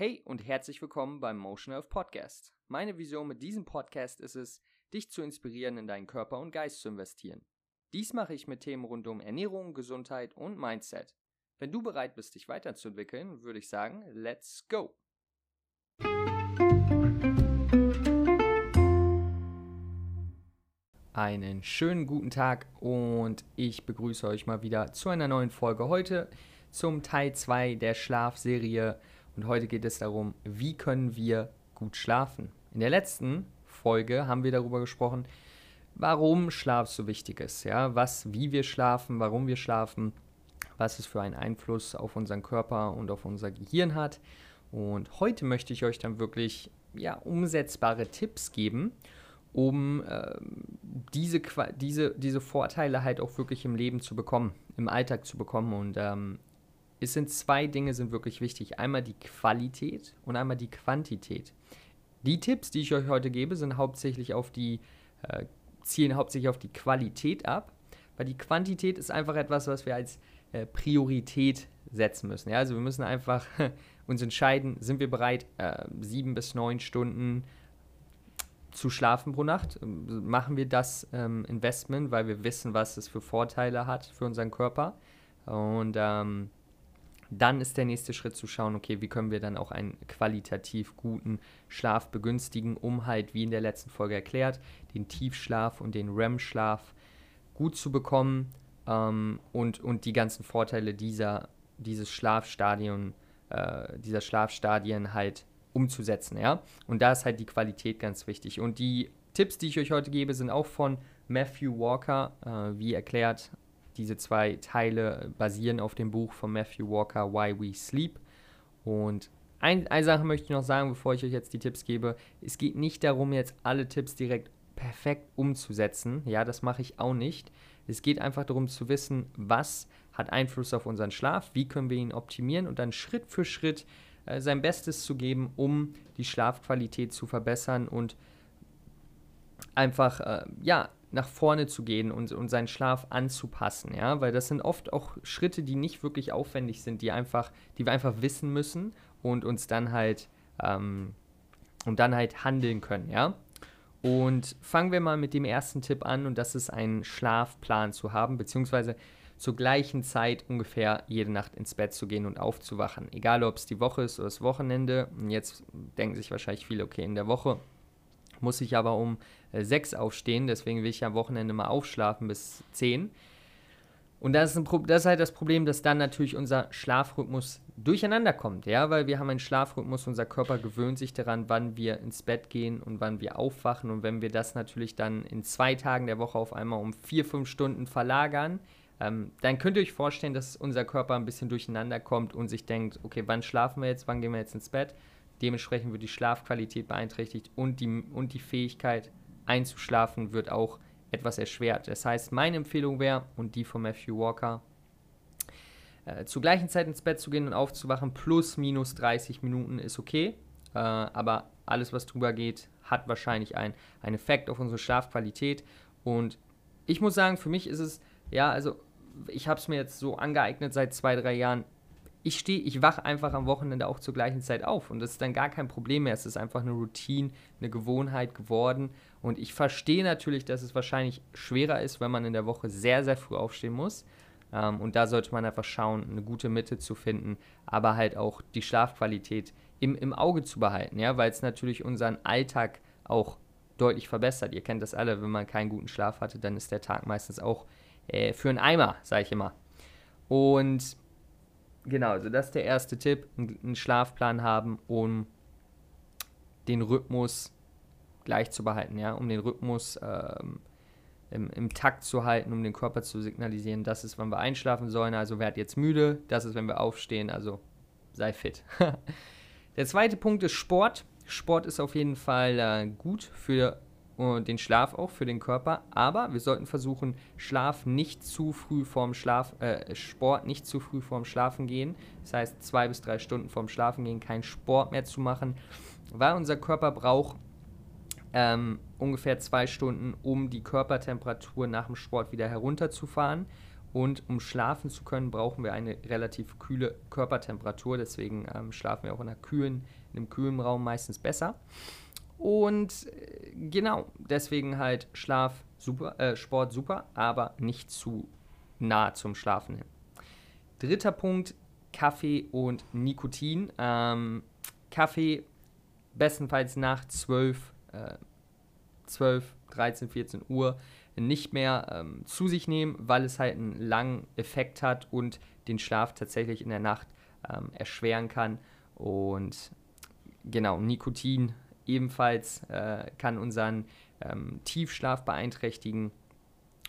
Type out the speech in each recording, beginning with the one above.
Hey und herzlich willkommen beim Motion Earth Podcast. Meine Vision mit diesem Podcast ist es, dich zu inspirieren, in deinen Körper und Geist zu investieren. Dies mache ich mit Themen rund um Ernährung, Gesundheit und Mindset. Wenn du bereit bist, dich weiterzuentwickeln, würde ich sagen, let's go! Einen schönen guten Tag und ich begrüße euch mal wieder zu einer neuen Folge heute zum Teil 2 der Schlafserie und heute geht es darum, wie können wir gut schlafen. In der letzten Folge haben wir darüber gesprochen, warum Schlaf so wichtig ist, ja, was, wie wir schlafen, warum wir schlafen, was es für einen Einfluss auf unseren Körper und auf unser Gehirn hat. Und heute möchte ich euch dann wirklich ja, umsetzbare Tipps geben, um äh, diese, diese, diese Vorteile halt auch wirklich im Leben zu bekommen, im Alltag zu bekommen. Und ähm, es sind zwei Dinge sind wirklich wichtig. Einmal die Qualität und einmal die Quantität. Die Tipps, die ich euch heute gebe, sind hauptsächlich auf die, äh, zielen hauptsächlich auf die Qualität ab, weil die Quantität ist einfach etwas, was wir als äh, Priorität setzen müssen. Ja? Also wir müssen einfach uns entscheiden, sind wir bereit, äh, sieben bis neun Stunden zu schlafen pro Nacht? Machen wir das ähm, Investment, weil wir wissen, was es für Vorteile hat für unseren Körper? Und ähm, dann ist der nächste Schritt zu schauen, okay, wie können wir dann auch einen qualitativ guten Schlaf begünstigen, um halt, wie in der letzten Folge erklärt, den Tiefschlaf und den REM-Schlaf gut zu bekommen ähm, und, und die ganzen Vorteile dieser, dieses Schlafstadion, äh, dieser Schlafstadien halt umzusetzen, ja. Und da ist halt die Qualität ganz wichtig. Und die Tipps, die ich euch heute gebe, sind auch von Matthew Walker, äh, wie erklärt diese zwei Teile basieren auf dem Buch von Matthew Walker, Why We Sleep. Und ein, eine Sache möchte ich noch sagen, bevor ich euch jetzt die Tipps gebe. Es geht nicht darum, jetzt alle Tipps direkt perfekt umzusetzen. Ja, das mache ich auch nicht. Es geht einfach darum zu wissen, was hat Einfluss auf unseren Schlaf, wie können wir ihn optimieren und dann Schritt für Schritt äh, sein Bestes zu geben, um die Schlafqualität zu verbessern und einfach, äh, ja, nach vorne zu gehen und, und seinen Schlaf anzupassen, ja, weil das sind oft auch Schritte, die nicht wirklich aufwendig sind, die einfach, die wir einfach wissen müssen und uns dann halt ähm, und dann halt handeln können, ja. Und fangen wir mal mit dem ersten Tipp an und das ist einen Schlafplan zu haben, beziehungsweise zur gleichen Zeit ungefähr jede Nacht ins Bett zu gehen und aufzuwachen. Egal, ob es die Woche ist oder das Wochenende. Und jetzt denken sich wahrscheinlich viele, okay, in der Woche muss ich aber um äh, 6 aufstehen, deswegen will ich am Wochenende mal aufschlafen bis 10. Und das ist, das ist halt das Problem, dass dann natürlich unser Schlafrhythmus durcheinander kommt, ja, weil wir haben einen Schlafrhythmus, unser Körper gewöhnt sich daran, wann wir ins Bett gehen und wann wir aufwachen. Und wenn wir das natürlich dann in zwei Tagen der Woche auf einmal um vier, fünf Stunden verlagern, ähm, dann könnt ihr euch vorstellen, dass unser Körper ein bisschen durcheinander kommt und sich denkt, okay, wann schlafen wir jetzt, wann gehen wir jetzt ins Bett? Dementsprechend wird die Schlafqualität beeinträchtigt und die, und die Fähigkeit einzuschlafen wird auch etwas erschwert. Das heißt, meine Empfehlung wäre, und die von Matthew Walker, äh, zur gleichen Zeit ins Bett zu gehen und aufzuwachen, plus minus 30 Minuten ist okay. Äh, aber alles, was drüber geht, hat wahrscheinlich einen Effekt auf unsere Schlafqualität. Und ich muss sagen, für mich ist es, ja, also ich habe es mir jetzt so angeeignet seit zwei, drei Jahren, ich stehe, ich wache einfach am Wochenende auch zur gleichen Zeit auf und das ist dann gar kein Problem mehr. Es ist einfach eine Routine, eine Gewohnheit geworden und ich verstehe natürlich, dass es wahrscheinlich schwerer ist, wenn man in der Woche sehr, sehr früh aufstehen muss. Ähm, und da sollte man einfach schauen, eine gute Mitte zu finden, aber halt auch die Schlafqualität im, im Auge zu behalten, ja, weil es natürlich unseren Alltag auch deutlich verbessert. Ihr kennt das alle, wenn man keinen guten Schlaf hatte, dann ist der Tag meistens auch äh, für einen Eimer, sage ich immer. Und Genau, also das ist der erste Tipp, einen Schlafplan haben, um den Rhythmus gleich zu behalten, ja, um den Rhythmus ähm, im, im, Takt zu halten, um den Körper zu signalisieren, das ist, wann wir einschlafen sollen, also werd jetzt müde, das ist, wenn wir aufstehen, also sei fit. der zweite Punkt ist Sport. Sport ist auf jeden Fall äh, gut für den Schlaf auch für den Körper. Aber wir sollten versuchen, Schlaf nicht zu früh vorm Schlaf, äh, Sport nicht zu früh vorm Schlafen gehen. Das heißt, zwei bis drei Stunden vorm Schlafen gehen, keinen Sport mehr zu machen, weil unser Körper braucht ähm, ungefähr zwei Stunden, um die Körpertemperatur nach dem Sport wieder herunterzufahren. Und um schlafen zu können, brauchen wir eine relativ kühle Körpertemperatur. Deswegen ähm, schlafen wir auch in, einer kühlen, in einem kühlen Raum meistens besser. Und äh, genau, deswegen halt Schlaf super, äh, Sport super, aber nicht zu nah zum Schlafen hin. Dritter Punkt, Kaffee und Nikotin. Ähm, Kaffee bestenfalls nach 12, äh, 12, 13, 14 Uhr nicht mehr ähm, zu sich nehmen, weil es halt einen langen Effekt hat und den Schlaf tatsächlich in der Nacht ähm, erschweren kann. Und genau, Nikotin ebenfalls äh, kann unseren ähm, Tiefschlaf beeinträchtigen.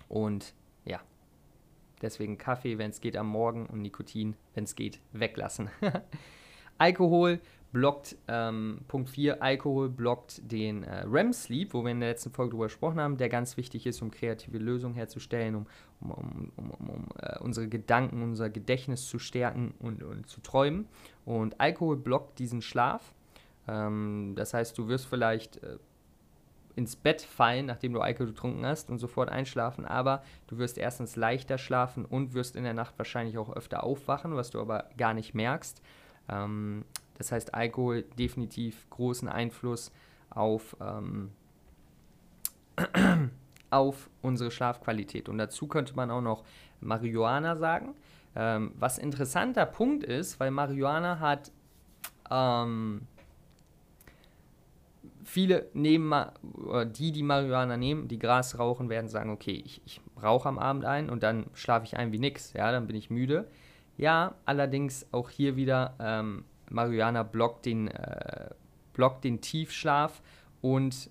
Und ja, deswegen Kaffee, wenn es geht, am Morgen und Nikotin, wenn es geht, weglassen. Alkohol blockt, ähm, Punkt 4, Alkohol blockt den äh, REM-Sleep, wo wir in der letzten Folge darüber gesprochen haben, der ganz wichtig ist, um kreative Lösungen herzustellen, um, um, um, um, um, um äh, unsere Gedanken, unser Gedächtnis zu stärken und, und zu träumen. Und Alkohol blockt diesen Schlaf. Ähm, das heißt, du wirst vielleicht äh, ins Bett fallen, nachdem du Alkohol getrunken hast und sofort einschlafen, aber du wirst erstens leichter schlafen und wirst in der Nacht wahrscheinlich auch öfter aufwachen, was du aber gar nicht merkst. Ähm, das heißt, Alkohol definitiv großen Einfluss auf, ähm, auf unsere Schlafqualität. Und dazu könnte man auch noch Marihuana sagen. Ähm, was interessanter Punkt ist, weil Marihuana hat ähm, viele nehmen die, die Marihuana nehmen, die Gras rauchen, werden sagen, okay, ich, ich rauche am Abend ein und dann schlafe ich ein wie nix, ja, dann bin ich müde. Ja, allerdings auch hier wieder ähm, Marihuana blockt den, äh, blockt den Tiefschlaf und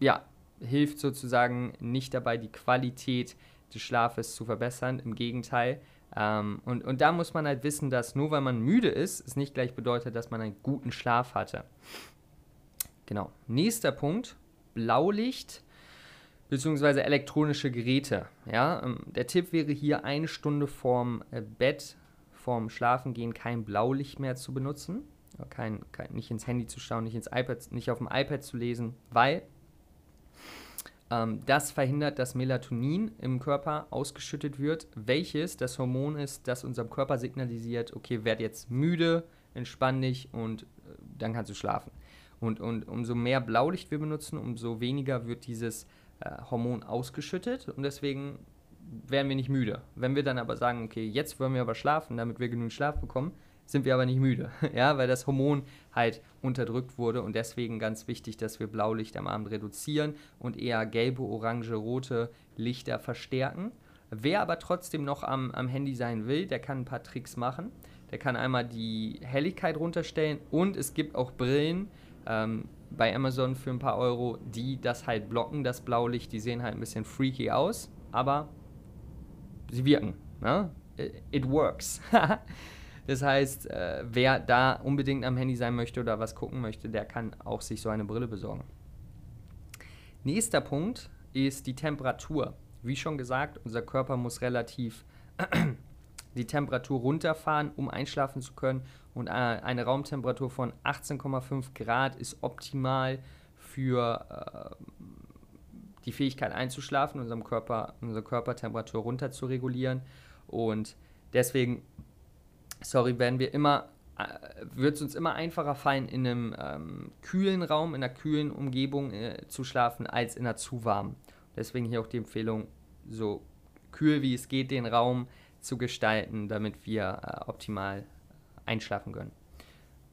ja, hilft sozusagen nicht dabei, die Qualität des Schlafes zu verbessern. Im Gegenteil. Ähm, und, und da muss man halt wissen, dass nur weil man müde ist, es nicht gleich bedeutet, dass man einen guten Schlaf hatte. Genau. Nächster Punkt: Blaulicht bzw. elektronische Geräte. Ja, ähm, der Tipp wäre hier eine Stunde vorm äh, Bett vorm Schlafengehen kein Blaulicht mehr zu benutzen, kein, kein, nicht ins Handy zu schauen, nicht, ins iPad, nicht auf dem iPad zu lesen, weil ähm, das verhindert, dass Melatonin im Körper ausgeschüttet wird, welches das Hormon ist, das unserem Körper signalisiert, okay, werd jetzt müde, entspann dich und äh, dann kannst du schlafen. Und, und umso mehr Blaulicht wir benutzen, umso weniger wird dieses äh, Hormon ausgeschüttet und deswegen werden wir nicht müde. Wenn wir dann aber sagen, okay, jetzt wollen wir aber schlafen, damit wir genug Schlaf bekommen, sind wir aber nicht müde, ja, weil das Hormon halt unterdrückt wurde und deswegen ganz wichtig, dass wir Blaulicht am Abend reduzieren und eher gelbe, orange, rote Lichter verstärken. Wer aber trotzdem noch am, am Handy sein will, der kann ein paar Tricks machen. Der kann einmal die Helligkeit runterstellen und es gibt auch Brillen ähm, bei Amazon für ein paar Euro, die das halt blocken, das Blaulicht. Die sehen halt ein bisschen freaky aus, aber sie wirken. Ne? It works. das heißt, äh, wer da unbedingt am Handy sein möchte oder was gucken möchte, der kann auch sich so eine Brille besorgen. Nächster Punkt ist die Temperatur. Wie schon gesagt, unser Körper muss relativ die Temperatur runterfahren, um einschlafen zu können. Und äh, eine Raumtemperatur von 18,5 Grad ist optimal für äh, die Fähigkeit einzuschlafen, unserem Körper, unsere Körpertemperatur runter zu regulieren. Und deswegen, sorry, werden wir immer, äh, wird es uns immer einfacher fallen, in einem ähm, kühlen Raum, in einer kühlen Umgebung äh, zu schlafen, als in einer zu warmen. Deswegen hier auch die Empfehlung, so kühl wie es geht, den Raum zu gestalten, damit wir äh, optimal einschlafen können.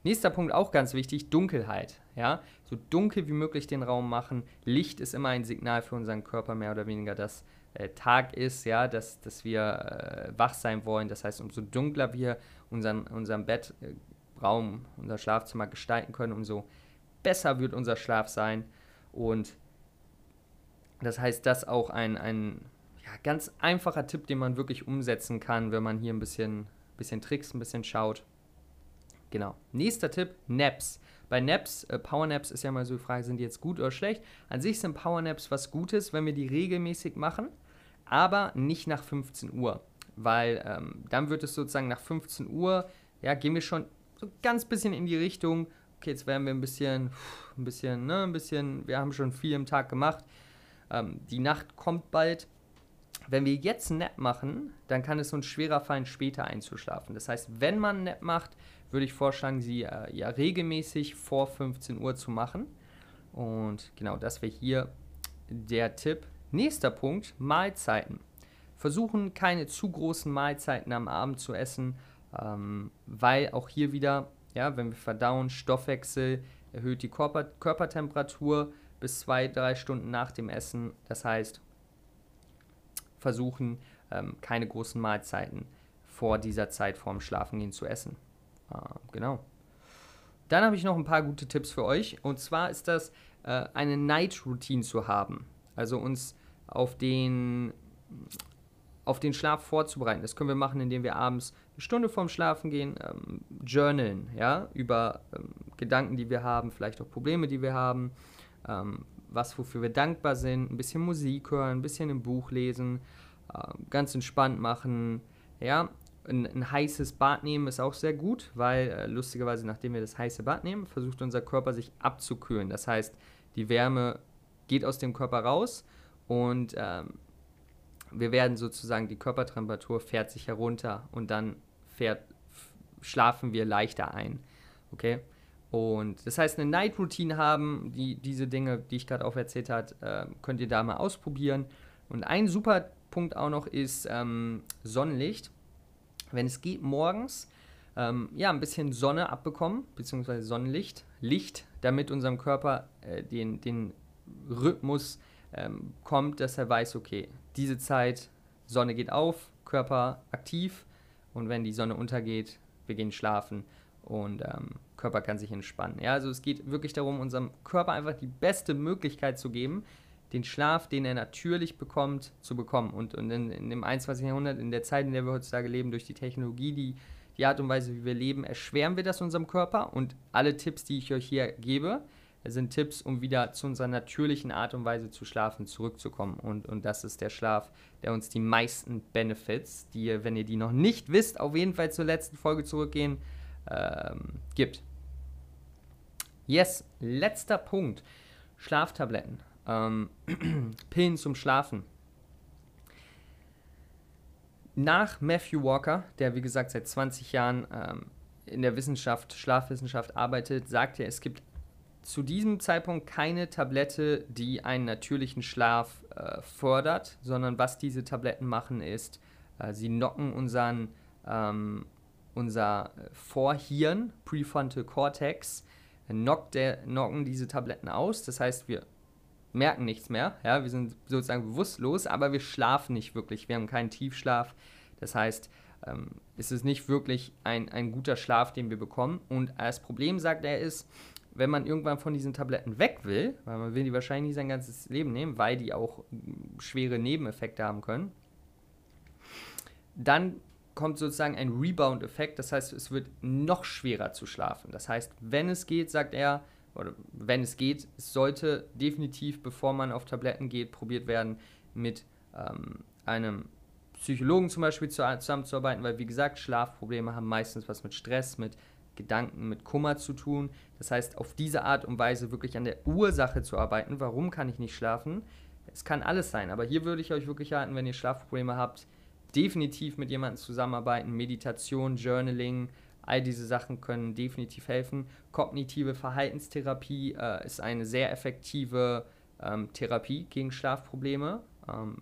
Nächster Punkt auch ganz wichtig, Dunkelheit. Ja? So dunkel wie möglich den Raum machen. Licht ist immer ein Signal für unseren Körper mehr oder weniger, dass äh, Tag ist, ja, dass, dass wir äh, wach sein wollen. Das heißt, umso dunkler wir unseren, unseren Bettraum, unser Schlafzimmer gestalten können, umso besser wird unser Schlaf sein. Und das heißt, das auch ein, ein ja, ganz einfacher Tipp, den man wirklich umsetzen kann, wenn man hier ein bisschen, bisschen trickst, ein bisschen schaut. Genau. Nächster Tipp, Naps. Bei Naps, äh, Powernaps ist ja mal so die Frage, sind die jetzt gut oder schlecht? An sich sind Powernaps was Gutes, wenn wir die regelmäßig machen, aber nicht nach 15 Uhr. Weil ähm, dann wird es sozusagen nach 15 Uhr, ja, gehen wir schon so ganz bisschen in die Richtung, okay, jetzt werden wir ein bisschen, ein bisschen, ne, ein bisschen, wir haben schon viel im Tag gemacht. Ähm, die Nacht kommt bald wenn wir jetzt Nap machen, dann kann es uns schwerer fallen, später einzuschlafen. Das heißt, wenn man Nap macht, würde ich vorschlagen, sie äh, ja regelmäßig vor 15 Uhr zu machen. Und genau, das wäre hier der Tipp. Nächster Punkt, Mahlzeiten. Versuchen keine zu großen Mahlzeiten am Abend zu essen, ähm, weil auch hier wieder, ja, wenn wir verdauen, Stoffwechsel erhöht die Körper Körpertemperatur bis zwei, drei Stunden nach dem Essen. Das heißt, versuchen, ähm, keine großen Mahlzeiten vor dieser Zeit vorm Schlafengehen zu essen. Äh, genau. Dann habe ich noch ein paar gute Tipps für euch. Und zwar ist das, äh, eine Night-Routine zu haben. Also uns auf den, auf den Schlaf vorzubereiten. Das können wir machen, indem wir abends eine Stunde vorm Schlafen gehen, ähm, journalen, ja, über ähm, Gedanken, die wir haben, vielleicht auch Probleme, die wir haben, ähm, was wofür wir dankbar sind, ein bisschen Musik hören, ein bisschen ein Buch lesen, äh, ganz entspannt machen, ja, ein, ein, heißes Bad nehmen ist auch sehr gut, weil äh, lustigerweise, nachdem wir das heiße Bad nehmen, versucht unser Körper sich abzukühlen. Das heißt, die Wärme geht aus dem Körper raus und ähm, wir werden sozusagen, die Körpertemperatur fährt sich herunter und dann fährt, schlafen wir leichter ein. Okay? Und das heißt, eine Night Routine haben, die, diese Dinge, die ich gerade auch erzählt habe, äh, könnt ihr da mal ausprobieren. Und ein super Punkt auch noch ist ähm, Sonnenlicht. Wenn es geht, morgens ähm, ja, ein bisschen Sonne abbekommen, beziehungsweise Sonnenlicht, Licht, damit unserem Körper äh, den, den Rhythmus ähm, kommt, dass er weiß, okay, diese Zeit, Sonne geht auf, Körper aktiv und wenn die Sonne untergeht, wir gehen schlafen und ähm, Körper kann sich entspannen. Ja, also es geht wirklich darum, unserem Körper einfach die beste Möglichkeit zu geben, den Schlaf, den er natürlich bekommt, zu bekommen. Und, und in, in, dem 21. Jahrhundert, in der Zeit, in der wir heutzutage leben, durch die Technologie, die, die Art und Weise, wie wir leben, erschweren wir das unserem Körper. Und alle Tipps, die ich euch hier gebe, sind Tipps, um wieder zu unserer natürlichen Art und Weise zu schlafen, zurückzukommen. Und, und das ist der Schlaf, der uns die meisten Benefits, die ihr, wenn ihr die noch nicht wisst, auf jeden Fall zur letzten Folge zurückgehen, ähm, gibt. Yes, letzter Punkt. Schlaftabletten. Ähm, Pillen zum Schlafen. Nach Matthew Walker, der wie gesagt seit 20 Jahren ähm, in der Wissenschaft, Schlafwissenschaft arbeitet, sagt er, es gibt zu diesem Zeitpunkt keine Tablette, die einen natürlichen Schlaf äh, fördert, sondern was diese Tabletten machen ist, äh, sie knocken unseren, ähm, unser Vorhirn, Prefrontal Cortex, knockt der, knocken diese Tabletten aus. Das heißt, wir merken nichts mehr, ja, wir sind sozusagen bewusstlos, aber wir schlafen nicht wirklich, wir haben keinen Tiefschlaf. Das heißt, ähm, es ist nicht wirklich ein, ein guter Schlaf, den wir bekommen. Und das Problem, sagt er, ist, wenn man irgendwann von diesen Tabletten weg will, weil man will die wahrscheinlich nicht sein ganzes Leben nehmen, weil die auch schwere Nebeneffekte haben können, dann kommt sozusagen ein Rebound-Effekt, das heißt, es wird noch schwerer zu schlafen. Das heißt, wenn es geht, sagt er, oder wenn es geht, es sollte definitiv, bevor man auf Tabletten geht, probiert werden, mit ähm, einem Psychologen zum Beispiel zusammenzuarbeiten, weil wie gesagt, Schlafprobleme haben meistens was mit Stress, mit Gedanken, mit Kummer zu tun. Das heißt, auf diese Art und Weise wirklich an der Ursache zu arbeiten. Warum kann ich nicht schlafen? Es kann alles sein, aber hier würde ich euch wirklich raten, wenn ihr Schlafprobleme habt, definitiv mit jemandem zusammenarbeiten. Meditation, Journaling, all diese Sachen können definitiv helfen. Kognitive Verhaltenstherapie äh, ist eine sehr effektive ähm, Therapie gegen Schlafprobleme, ähm,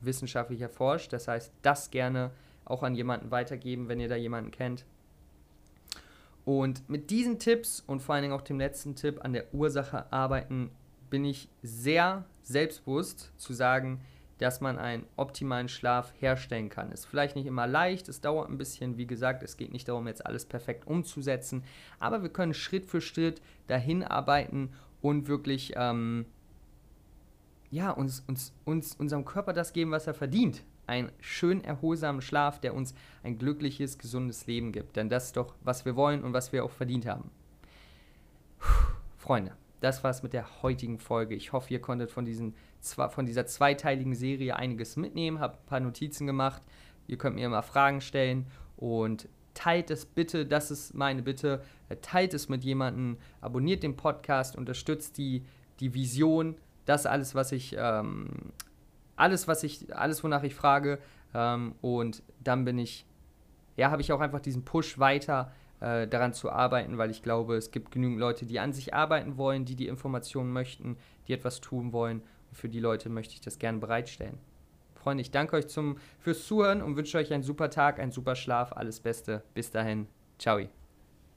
wissenschaftlich erforscht. Das heißt, das gerne auch an jemanden weitergeben, wenn ihr da jemanden kennt. Und mit diesen Tipps und vor allen Dingen auch dem letzten Tipp an der Ursache arbeiten, bin ich sehr selbstbewusst zu sagen, dass man einen optimalen Schlaf herstellen kann. Ist vielleicht nicht immer leicht, es dauert ein bisschen, wie gesagt, es geht nicht darum, jetzt alles perfekt umzusetzen, aber wir können Schritt für Schritt dahin arbeiten und wirklich ähm, ja, uns, uns, uns, unserem Körper das geben, was er verdient einen schön erholsamen Schlaf, der uns ein glückliches, gesundes Leben gibt. Denn das ist doch, was wir wollen und was wir auch verdient haben. Puh, Freunde, das war's mit der heutigen Folge. Ich hoffe, ihr konntet von, diesen, von dieser zweiteiligen Serie einiges mitnehmen, habt ein paar Notizen gemacht. Ihr könnt mir immer Fragen stellen und teilt es bitte, das ist meine Bitte, teilt es mit jemandem, abonniert den Podcast, unterstützt die, die Vision, das alles, was ich ähm, alles, was ich, alles, wonach ich frage. Ähm, und dann bin ich, ja, habe ich auch einfach diesen Push weiter äh, daran zu arbeiten, weil ich glaube, es gibt genügend Leute, die an sich arbeiten wollen, die die Informationen möchten, die etwas tun wollen. Für die Leute möchte ich das gerne bereitstellen. Freunde, ich danke euch zum, fürs Zuhören und wünsche euch einen super Tag, einen super Schlaf, alles Beste. Bis dahin. Ciao.